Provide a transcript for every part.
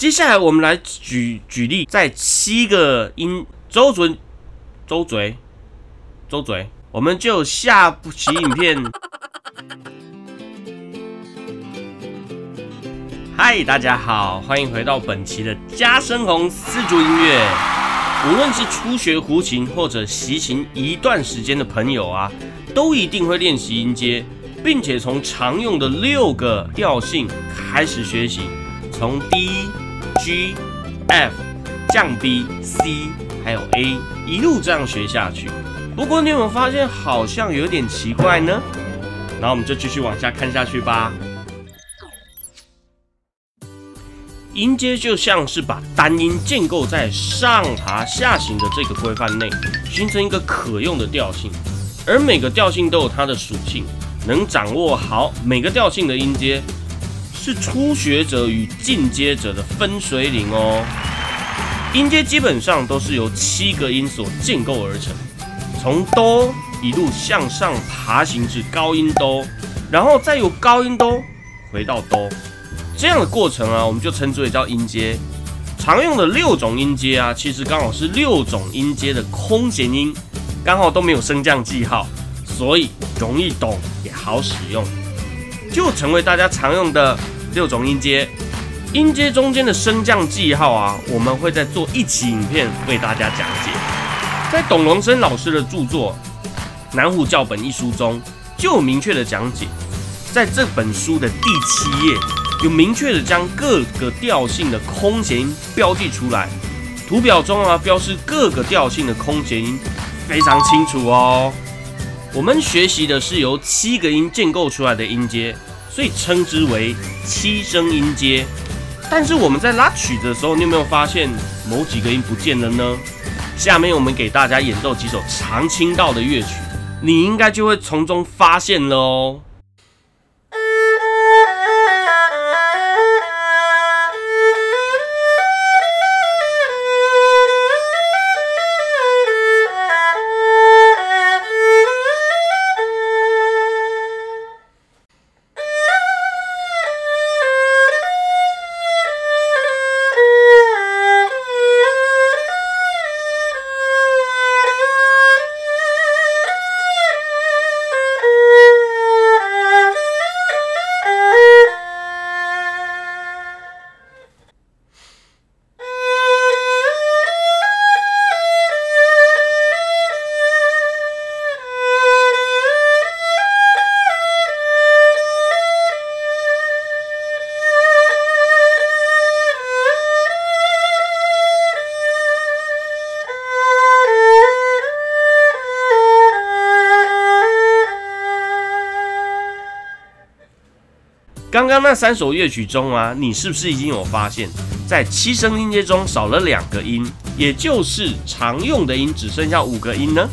接下来我们来举举例，在七个音周准周嘴周嘴，我们就下部期影片。嗨，大家好，欢迎回到本期的加深红四柱音乐。无论是初学胡琴或者习琴一段时间的朋友啊，都一定会练习音阶，并且从常用的六个调性开始学习，从 D、G、F 降 B、C 还有 A 一路这样学下去。不过你有没有发现好像有点奇怪呢？那我们就继续往下看下去吧。音阶就像是把单音建构在上爬下行的这个规范内，形成一个可用的调性。而每个调性都有它的属性，能掌握好每个调性的音阶，是初学者与进阶者的分水岭哦。音阶基本上都是由七个音所建构而成，从哆一路向上爬行至高音哆，然后再由高音哆回到哆。这样的过程啊，我们就称之为叫音阶。常用的六种音阶啊，其实刚好是六种音阶的空弦音，刚好都没有升降记号，所以容易懂也好使用，就成为大家常用的六种音阶。音阶中间的升降记号啊，我们会再做一期影片为大家讲解。在董龙生老师的著作《南湖教本》一书中，就有明确的讲解。在这本书的第七页。有明确的将各个调性的空弦音标记出来，图表中啊标示各个调性的空弦音非常清楚哦。我们学习的是由七个音建构出来的音阶，所以称之为七声音阶。但是我们在拉曲子的时候，你有没有发现某几个音不见了呢？下面我们给大家演奏几首常听到的乐曲，你应该就会从中发现了哦。刚刚那三首乐曲中啊，你是不是已经有发现，在七声音阶中少了两个音，也就是常用的音只剩下五个音呢？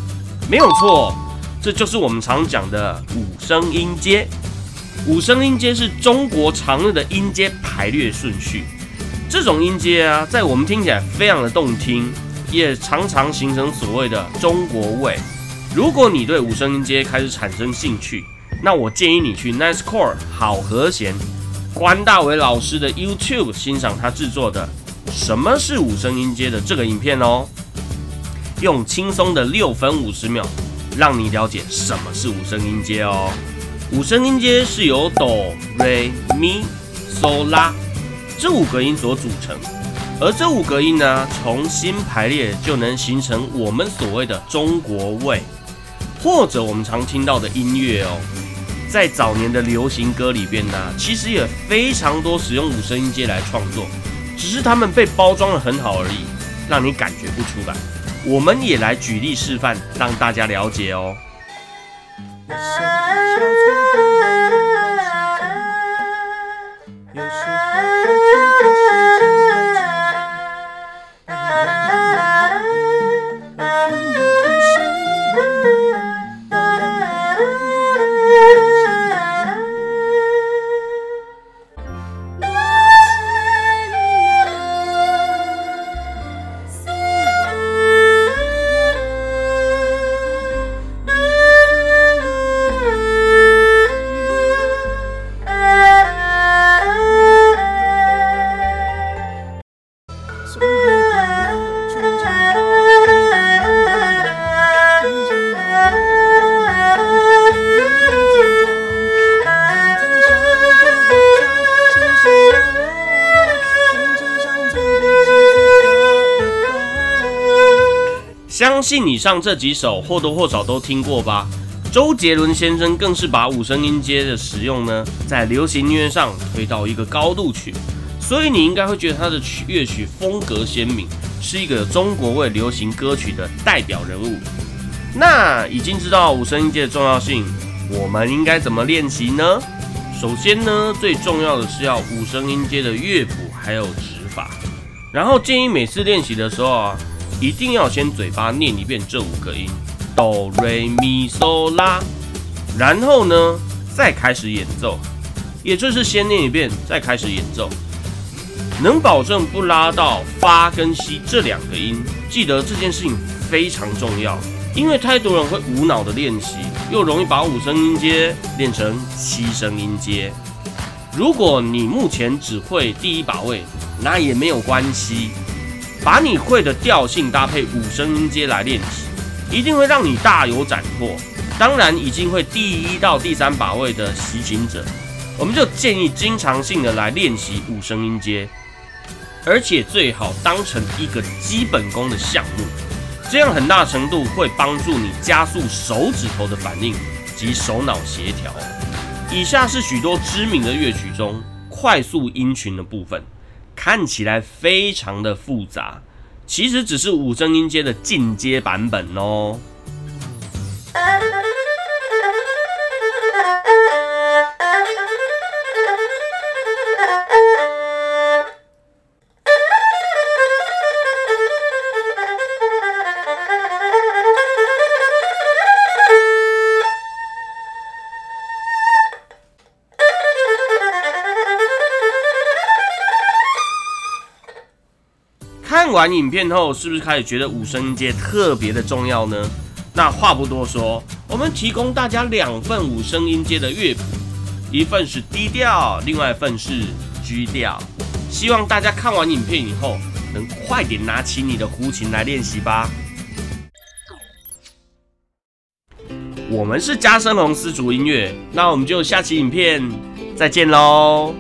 没有错，这就是我们常讲的五声音阶。五声音阶是中国常用的音阶排列顺序。这种音阶啊，在我们听起来非常的动听，也常常形成所谓的中国味。如果你对五声音阶开始产生兴趣，那我建议你去 Nice Core 好和弦关大伟老师的 YouTube 欣赏他制作的《什么是五声音阶》的这个影片哦，用轻松的六分五十秒，让你了解什么是五声音阶哦。五声音阶是由哆、瑞、咪、嗦、拉这五个音所组成，而这五个音呢，重新排列就能形成我们所谓的中国味，或者我们常听到的音乐哦。在早年的流行歌里边呢，其实也非常多使用五声音阶来创作，只是他们被包装的很好而已，让你感觉不出来。我们也来举例示范，让大家了解哦。相信以上这几首或多或少都听过吧。周杰伦先生更是把五声音阶的使用呢，在流行音乐上推到一个高度去，所以你应该会觉得他的曲乐曲风格鲜明，是一个中国味流行歌曲的代表人物。那已经知道五声音阶的重要性，我们应该怎么练习呢？首先呢，最重要的是要五声音阶的乐谱还有指法，然后建议每次练习的时候啊，一定要先嘴巴念一遍这五个音。哆瑞咪嗦啦，然后呢，再开始演奏，也就是先念一遍，再开始演奏，能保证不拉到发跟西这两个音。记得这件事情非常重要，因为太多人会无脑的练习，又容易把五声音阶练成七声音阶。如果你目前只会第一把位，那也没有关系，把你会的调性搭配五声音阶来练习。一定会让你大有斩获。当然，已经会第一到第三把位的习琴者，我们就建议经常性的来练习五声音阶，而且最好当成一个基本功的项目，这样很大程度会帮助你加速手指头的反应及手脑协调。以下是许多知名的乐曲中快速音群的部分，看起来非常的复杂。其实只是五声音阶的进阶版本哦。看完影片后，是不是开始觉得五声音阶特别的重要呢？那话不多说，我们提供大家两份五声音阶的乐谱，一份是低调，另外一份是 G 调。希望大家看完影片以后，能快点拿起你的胡琴来练习吧。我们是加深龙丝竹音乐，那我们就下期影片再见喽。